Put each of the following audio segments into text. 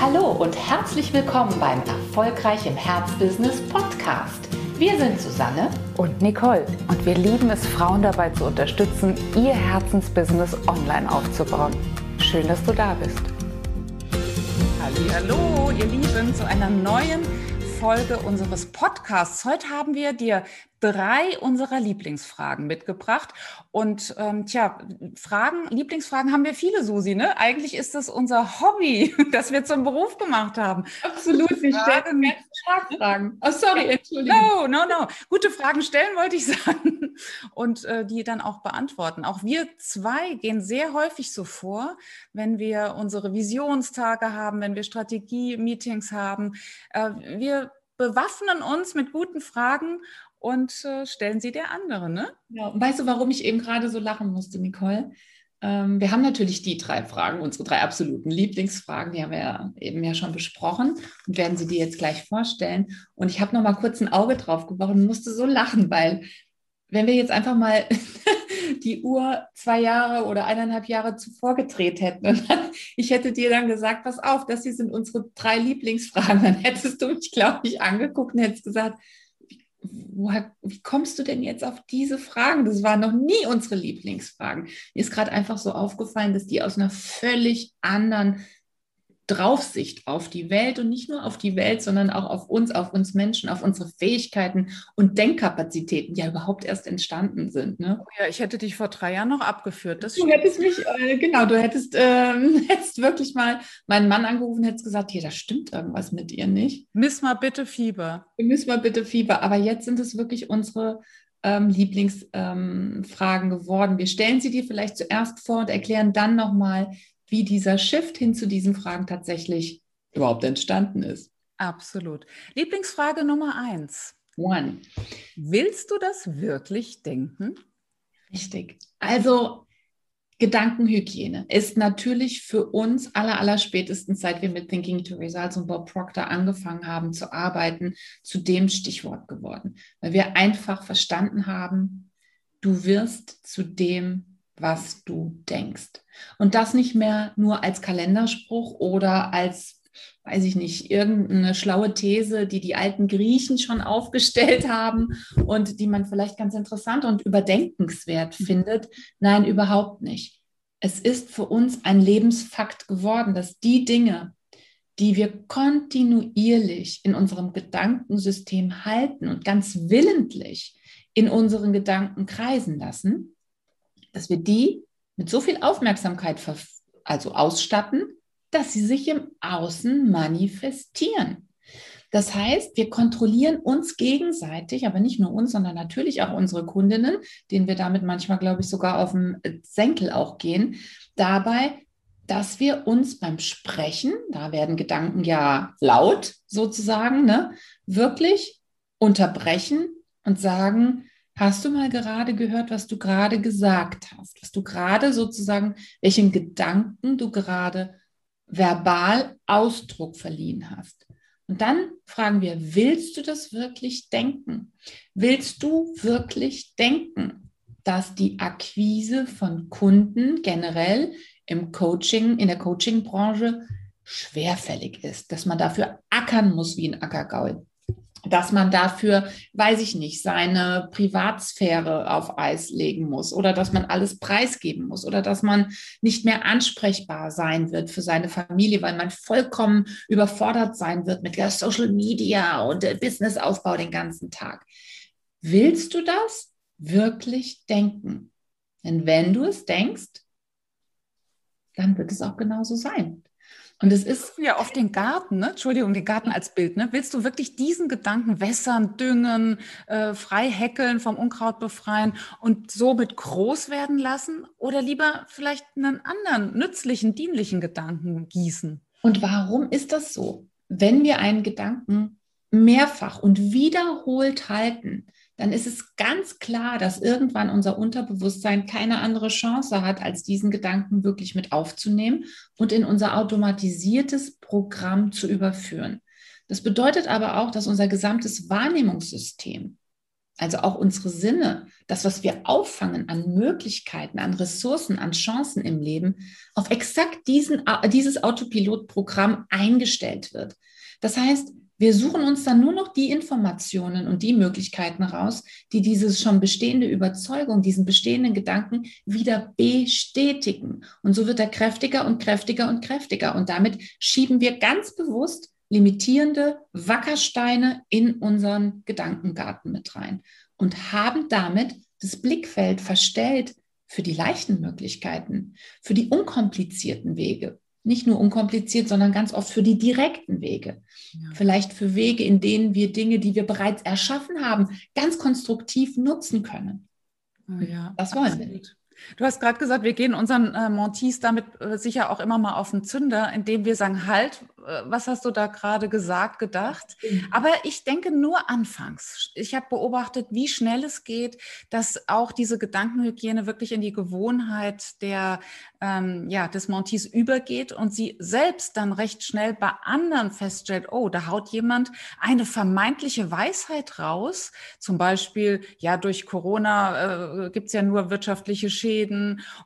Hallo und herzlich willkommen beim Erfolgreich im Herzbusiness Podcast. Wir sind Susanne und Nicole und wir lieben es, Frauen dabei zu unterstützen, ihr Herzensbusiness online aufzubauen. Schön, dass du da bist. Hallo, ihr Lieben, zu einer neuen Folge unseres Podcasts. Heute haben wir dir drei unserer Lieblingsfragen mitgebracht. Und ähm, tja, Fragen, Lieblingsfragen haben wir viele, Susi. Ne? Eigentlich ist das unser Hobby, das wir zum Beruf gemacht haben. Absolut, wir stellen Fragen. Oh, sorry, Entschuldigung. No, no, no. Gute Fragen stellen, wollte ich sagen. Und äh, die dann auch beantworten. Auch wir zwei gehen sehr häufig so vor, wenn wir unsere Visionstage haben, wenn wir Strategie-Meetings haben. Äh, wir bewaffnen uns mit guten Fragen und äh, stellen sie der anderen. Ne? Ja, und weißt du, warum ich eben gerade so lachen musste, Nicole? Ähm, wir haben natürlich die drei Fragen, unsere drei absoluten Lieblingsfragen, die haben wir ja eben ja schon besprochen und werden sie dir jetzt gleich vorstellen. Und ich habe noch mal kurz ein Auge drauf geworfen und musste so lachen, weil wenn wir jetzt einfach mal die Uhr zwei Jahre oder eineinhalb Jahre zuvor gedreht hätten und ich hätte dir dann gesagt, pass auf, das hier sind unsere drei Lieblingsfragen, dann hättest du mich, glaube ich, angeguckt und hättest gesagt, woher, wie kommst du denn jetzt auf diese Fragen? Das waren noch nie unsere Lieblingsfragen. Mir ist gerade einfach so aufgefallen, dass die aus einer völlig anderen Draufsicht auf die Welt und nicht nur auf die Welt, sondern auch auf uns, auf uns Menschen, auf unsere Fähigkeiten und Denkkapazitäten, die ja überhaupt erst entstanden sind. Ne? Oh ja, ich hätte dich vor drei Jahren noch abgeführt. Das du hättest mich, äh, genau, du hättest, ähm, hättest wirklich mal meinen Mann angerufen, hättest gesagt, hier, da stimmt irgendwas mit ihr nicht. Miss mal bitte Fieber. Miss mal bitte Fieber. Aber jetzt sind es wirklich unsere ähm, Lieblingsfragen ähm, geworden. Wir stellen sie dir vielleicht zuerst vor und erklären dann nochmal, wie dieser Shift hin zu diesen Fragen tatsächlich überhaupt entstanden ist. Absolut. Lieblingsfrage Nummer eins. One. Willst du das wirklich denken? Richtig. Also Gedankenhygiene ist natürlich für uns aller, aller spätestens, seit wir mit Thinking to Results und Bob Proctor angefangen haben zu arbeiten, zu dem Stichwort geworden, weil wir einfach verstanden haben, du wirst zu dem, was du denkst. Und das nicht mehr nur als Kalenderspruch oder als, weiß ich nicht, irgendeine schlaue These, die die alten Griechen schon aufgestellt haben und die man vielleicht ganz interessant und überdenkenswert mhm. findet. Nein, überhaupt nicht. Es ist für uns ein Lebensfakt geworden, dass die Dinge, die wir kontinuierlich in unserem Gedankensystem halten und ganz willentlich in unseren Gedanken kreisen lassen, dass wir die mit so viel Aufmerksamkeit also ausstatten, dass sie sich im Außen manifestieren. Das heißt, wir kontrollieren uns gegenseitig, aber nicht nur uns, sondern natürlich auch unsere Kundinnen, denen wir damit manchmal, glaube ich, sogar auf den Senkel auch gehen, dabei, dass wir uns beim Sprechen, da werden Gedanken ja laut sozusagen, ne, wirklich unterbrechen und sagen, Hast du mal gerade gehört, was du gerade gesagt hast? Was du gerade sozusagen, welchen Gedanken du gerade verbal Ausdruck verliehen hast? Und dann fragen wir, willst du das wirklich denken? Willst du wirklich denken, dass die Akquise von Kunden generell im Coaching, in der Coachingbranche schwerfällig ist, dass man dafür ackern muss wie ein Ackergaul? Dass man dafür, weiß ich nicht, seine Privatsphäre auf Eis legen muss oder dass man alles preisgeben muss oder dass man nicht mehr ansprechbar sein wird für seine Familie, weil man vollkommen überfordert sein wird mit der Social Media und der Businessaufbau den ganzen Tag. Willst du das wirklich denken? Denn wenn du es denkst, dann wird es auch genauso sein. Und es ist ja oft den Garten, ne? Entschuldigung, den Garten als Bild. Ne? Willst du wirklich diesen Gedanken wässern, düngen, äh, frei häckeln, vom Unkraut befreien und somit groß werden lassen? Oder lieber vielleicht einen anderen, nützlichen, dienlichen Gedanken gießen? Und warum ist das so? Wenn wir einen Gedanken mehrfach und wiederholt halten, dann ist es ganz klar, dass irgendwann unser Unterbewusstsein keine andere Chance hat, als diesen Gedanken wirklich mit aufzunehmen und in unser automatisiertes Programm zu überführen. Das bedeutet aber auch, dass unser gesamtes Wahrnehmungssystem also auch unsere Sinne, das, was wir auffangen an Möglichkeiten, an Ressourcen, an Chancen im Leben, auf exakt diesen, dieses Autopilotprogramm eingestellt wird. Das heißt, wir suchen uns dann nur noch die Informationen und die Möglichkeiten raus, die diese schon bestehende Überzeugung, diesen bestehenden Gedanken wieder bestätigen. Und so wird er kräftiger und kräftiger und kräftiger. Und damit schieben wir ganz bewusst limitierende Wackersteine in unseren Gedankengarten mit rein und haben damit das Blickfeld verstellt für die leichten Möglichkeiten, für die unkomplizierten Wege. Nicht nur unkompliziert, sondern ganz oft für die direkten Wege. Ja. Vielleicht für Wege, in denen wir Dinge, die wir bereits erschaffen haben, ganz konstruktiv nutzen können. Oh ja, das wollen absolut. wir nicht. Du hast gerade gesagt, wir gehen unseren äh, Montees damit äh, sicher auch immer mal auf den Zünder, indem wir sagen, halt, äh, was hast du da gerade gesagt, gedacht? Mhm. Aber ich denke nur anfangs. Ich habe beobachtet, wie schnell es geht, dass auch diese Gedankenhygiene wirklich in die Gewohnheit der, ähm, ja, des Montees übergeht und sie selbst dann recht schnell bei anderen feststellt, oh, da haut jemand eine vermeintliche Weisheit raus. Zum Beispiel, ja, durch Corona äh, gibt es ja nur wirtschaftliche Schäden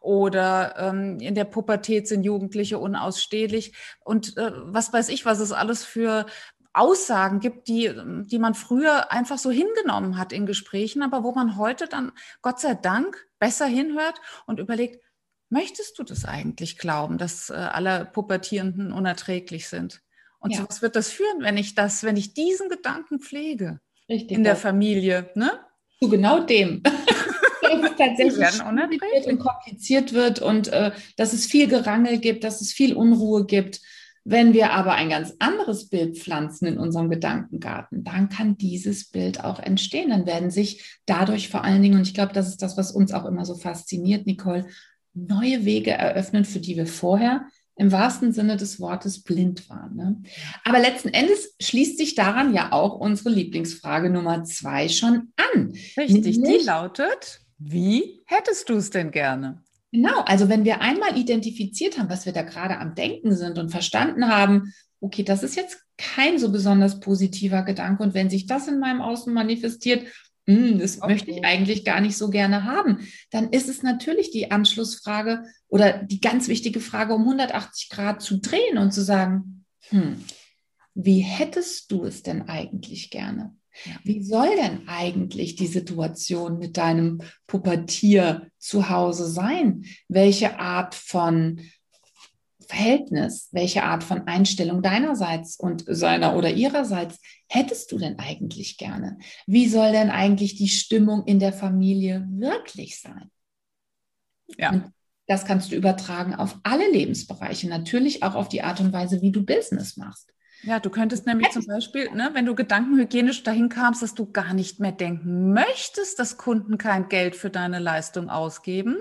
oder ähm, in der Pubertät sind Jugendliche unausstehlich. Und äh, was weiß ich, was es alles für Aussagen gibt, die, die man früher einfach so hingenommen hat in Gesprächen, aber wo man heute dann, Gott sei Dank, besser hinhört und überlegt, möchtest du das eigentlich glauben, dass äh, alle Pubertierenden unerträglich sind? Und ja. so was wird das führen, wenn ich das, wenn ich diesen Gedanken pflege Richtig, in der Familie, ne? Zu genau dem. dass es tatsächlich und kompliziert wird und äh, dass es viel Gerangel gibt, dass es viel Unruhe gibt wenn wir aber ein ganz anderes Bild pflanzen in unserem Gedankengarten, dann kann dieses Bild auch entstehen. Dann werden sich dadurch vor allen Dingen, und ich glaube, das ist das, was uns auch immer so fasziniert, Nicole, neue Wege eröffnen, für die wir vorher im wahrsten Sinne des Wortes blind waren. Ne? Aber letzten Endes schließt sich daran ja auch unsere Lieblingsfrage Nummer zwei schon an. Richtig, Nämlich, die lautet, wie hättest du es denn gerne? Genau, also wenn wir einmal identifiziert haben, was wir da gerade am Denken sind und verstanden haben, okay, das ist jetzt kein so besonders positiver Gedanke und wenn sich das in meinem Außen manifestiert, mh, hm, das okay. möchte ich eigentlich gar nicht so gerne haben, dann ist es natürlich die Anschlussfrage oder die ganz wichtige Frage um 180 Grad zu drehen und zu sagen, hm, wie hättest du es denn eigentlich gerne? Wie soll denn eigentlich die Situation mit deinem Pubertier zu Hause sein? Welche Art von Verhältnis, welche Art von Einstellung deinerseits und seiner oder ihrerseits hättest du denn eigentlich gerne? Wie soll denn eigentlich die Stimmung in der Familie wirklich sein? Ja. Und das kannst du übertragen auf alle Lebensbereiche, natürlich auch auf die Art und Weise, wie du Business machst. Ja, du könntest nämlich zum Beispiel, ne, wenn du gedankenhygienisch dahin kamst, dass du gar nicht mehr denken möchtest, dass Kunden kein Geld für deine Leistung ausgeben,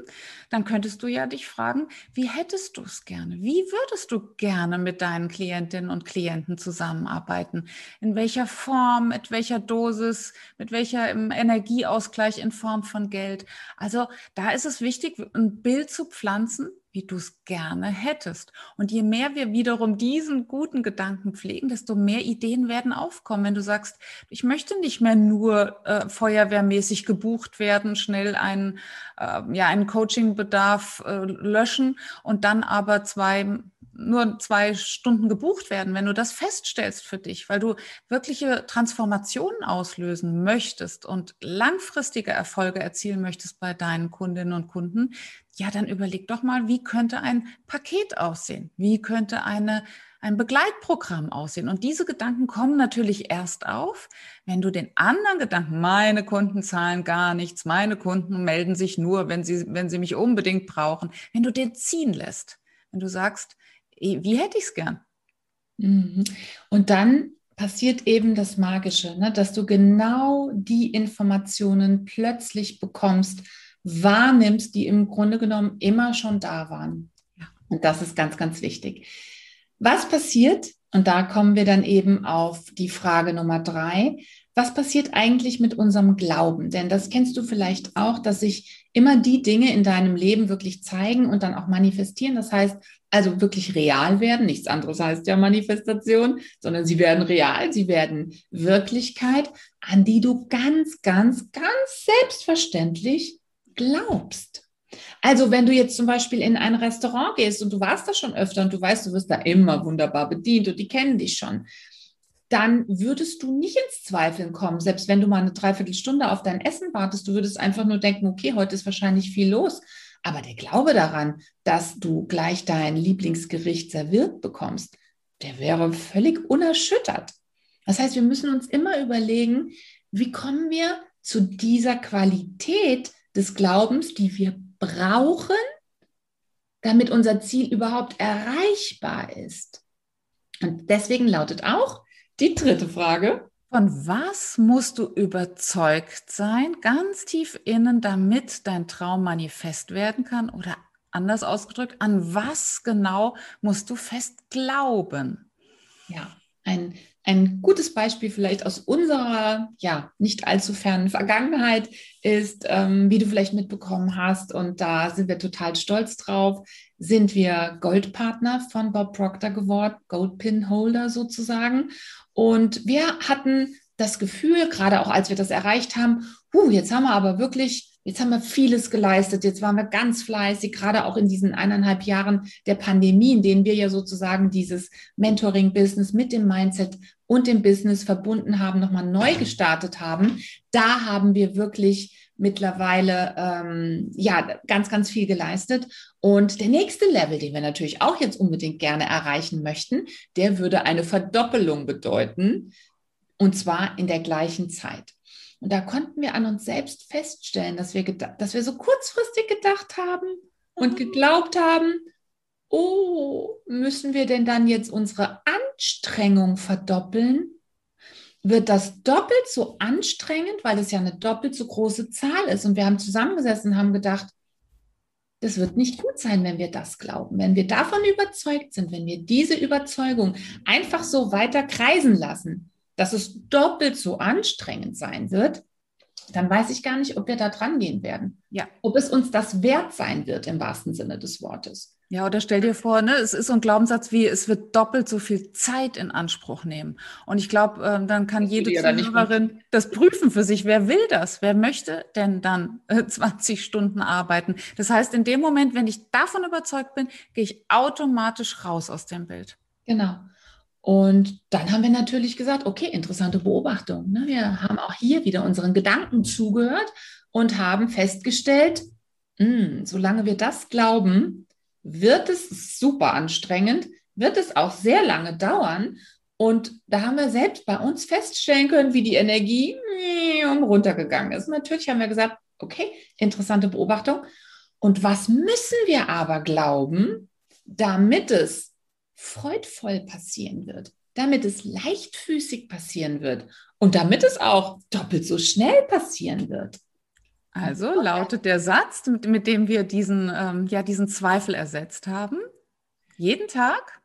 dann könntest du ja dich fragen, wie hättest du es gerne? Wie würdest du gerne mit deinen Klientinnen und Klienten zusammenarbeiten? In welcher Form, mit welcher Dosis, mit welcher Energieausgleich in Form von Geld? Also da ist es wichtig, ein Bild zu pflanzen, wie du es gerne hättest. Und je mehr wir wiederum diesen guten Gedanken pflegen, desto mehr Ideen werden aufkommen. Wenn du sagst, ich möchte nicht mehr nur äh, feuerwehrmäßig gebucht werden, schnell einen, äh, ja, einen Coachingbedarf äh, löschen und dann aber zwei nur zwei Stunden gebucht werden, wenn du das feststellst für dich, weil du wirkliche Transformationen auslösen möchtest und langfristige Erfolge erzielen möchtest bei deinen Kundinnen und Kunden, ja, dann überleg doch mal, wie könnte ein Paket aussehen? Wie könnte eine, ein Begleitprogramm aussehen? Und diese Gedanken kommen natürlich erst auf, wenn du den anderen Gedanken, meine Kunden zahlen gar nichts, meine Kunden melden sich nur, wenn sie, wenn sie mich unbedingt brauchen, wenn du den ziehen lässt. Wenn du sagst, wie hätte ich es gern? Mhm. Und dann passiert eben das Magische, ne? dass du genau die Informationen plötzlich bekommst, wahrnimmst, die im Grunde genommen immer schon da waren. Und das ist ganz, ganz wichtig. Was passiert, Und da kommen wir dann eben auf die Frage Nummer drei. Was passiert eigentlich mit unserem Glauben? Denn das kennst du vielleicht auch, dass sich immer die Dinge in deinem Leben wirklich zeigen und dann auch manifestieren. Das heißt, also wirklich real werden. Nichts anderes heißt ja Manifestation, sondern sie werden real, sie werden Wirklichkeit, an die du ganz, ganz, ganz selbstverständlich glaubst. Also wenn du jetzt zum Beispiel in ein Restaurant gehst und du warst da schon öfter und du weißt, du wirst da immer wunderbar bedient und die kennen dich schon, dann würdest du nicht ins Zweifeln kommen, selbst wenn du mal eine Dreiviertelstunde auf dein Essen wartest. Du würdest einfach nur denken, okay, heute ist wahrscheinlich viel los. Aber der Glaube daran, dass du gleich dein Lieblingsgericht serviert bekommst, der wäre völlig unerschüttert. Das heißt, wir müssen uns immer überlegen, wie kommen wir zu dieser Qualität des Glaubens, die wir brauchen, damit unser Ziel überhaupt erreichbar ist. Und deswegen lautet auch die dritte Frage. Von was musst du überzeugt sein, ganz tief innen, damit dein Traum manifest werden kann? Oder anders ausgedrückt, an was genau musst du fest glauben? Ja, ein ein gutes Beispiel vielleicht aus unserer, ja, nicht allzu fernen Vergangenheit ist, ähm, wie du vielleicht mitbekommen hast, und da sind wir total stolz drauf, sind wir Goldpartner von Bob Proctor geworden, Goldpin-Holder sozusagen. Und wir hatten das Gefühl, gerade auch als wir das erreicht haben, huh, jetzt haben wir aber wirklich Jetzt haben wir vieles geleistet. Jetzt waren wir ganz fleißig, gerade auch in diesen eineinhalb Jahren der Pandemie, in denen wir ja sozusagen dieses Mentoring-Business mit dem Mindset und dem Business verbunden haben, nochmal neu gestartet haben. Da haben wir wirklich mittlerweile ähm, ja ganz, ganz viel geleistet. Und der nächste Level, den wir natürlich auch jetzt unbedingt gerne erreichen möchten, der würde eine Verdoppelung bedeuten. Und zwar in der gleichen Zeit. Und da konnten wir an uns selbst feststellen, dass wir, dass wir so kurzfristig gedacht haben und mhm. geglaubt haben, oh, müssen wir denn dann jetzt unsere Anstrengung verdoppeln? Wird das doppelt so anstrengend, weil es ja eine doppelt so große Zahl ist? Und wir haben zusammengesessen und haben gedacht, das wird nicht gut sein, wenn wir das glauben. Wenn wir davon überzeugt sind, wenn wir diese Überzeugung einfach so weiter kreisen lassen, dass es doppelt so anstrengend sein wird, dann weiß ich gar nicht, ob wir da dran gehen werden. Ja. Ob es uns das wert sein wird im wahrsten Sinne des Wortes. Ja, oder stell dir vor, ne, es ist so ein Glaubenssatz wie, es wird doppelt so viel Zeit in Anspruch nehmen. Und ich glaube, äh, dann kann das jede Zuhörerin das prüfen für sich. Wer will das? Wer möchte denn dann äh, 20 Stunden arbeiten? Das heißt, in dem Moment, wenn ich davon überzeugt bin, gehe ich automatisch raus aus dem Bild. Genau. Und dann haben wir natürlich gesagt, okay, interessante Beobachtung. Ne? Wir haben auch hier wieder unseren Gedanken zugehört und haben festgestellt, mh, hm, solange wir das glauben, wird es super anstrengend, wird es auch sehr lange dauern. Und da haben wir selbst bei uns feststellen können, wie die Energie runtergegangen ist. natürlich haben wir gesagt, okay, interessante Beobachtung. Und was müssen wir aber glauben, damit es freudvoll passieren wird, damit es leichtfüßig passieren wird und damit es auch doppelt so schnell passieren wird. Also lautet der Satz, mit, mit dem wir diesen, ähm, ja, diesen Zweifel ersetzt haben. Jeden Tag?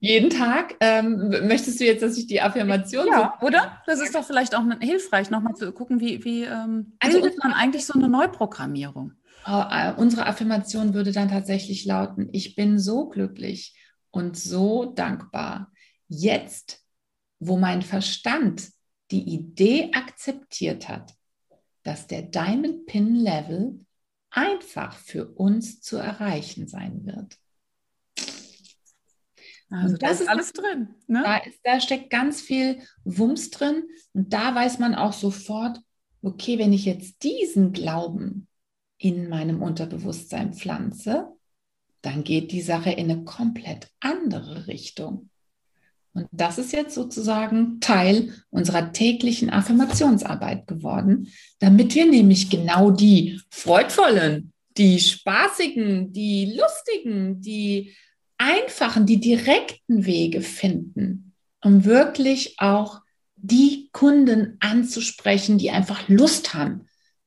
Jeden Tag. Ähm, möchtest du jetzt, dass ich die Affirmation Ja, so oder? Das ist doch vielleicht auch hilfreich, nochmal zu gucken, wie, wie ähm, also bildet man eigentlich so eine Neuprogrammierung? Oh, äh, unsere Affirmation würde dann tatsächlich lauten, ich bin so glücklich, und so dankbar. Jetzt, wo mein Verstand die Idee akzeptiert hat, dass der Diamond Pin Level einfach für uns zu erreichen sein wird. Also das ist alles drin. Ne? Da, ist, da steckt ganz viel Wumms drin und da weiß man auch sofort, okay, wenn ich jetzt diesen Glauben in meinem Unterbewusstsein pflanze, dann geht die Sache in eine komplett andere Richtung. Und das ist jetzt sozusagen Teil unserer täglichen Affirmationsarbeit geworden, damit wir nämlich genau die freudvollen, die spaßigen, die lustigen, die einfachen, die direkten Wege finden, um wirklich auch die Kunden anzusprechen, die einfach Lust haben,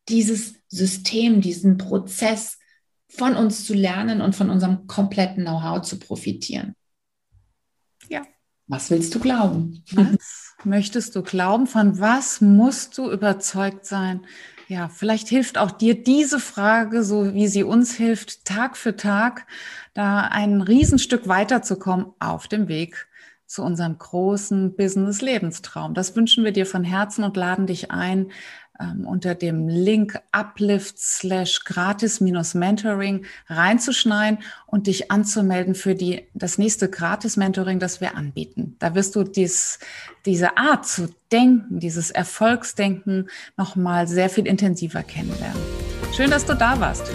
dieses System, diesen Prozess von uns zu lernen und von unserem kompletten Know-how zu profitieren. Ja, Was willst du glauben? Was möchtest du glauben? Von was musst du überzeugt sein? Ja, vielleicht hilft auch dir diese Frage, so wie sie uns hilft, Tag für Tag, da ein Riesenstück weiterzukommen auf dem Weg zu unserem großen Business-Lebenstraum. Das wünschen wir dir von Herzen und laden dich ein, ähm, unter dem Link uplift slash gratis minus mentoring reinzuschneiden und dich anzumelden für die, das nächste gratis Mentoring, das wir anbieten. Da wirst du dies, diese Art zu denken, dieses Erfolgsdenken nochmal sehr viel intensiver kennenlernen. Schön, dass du da warst.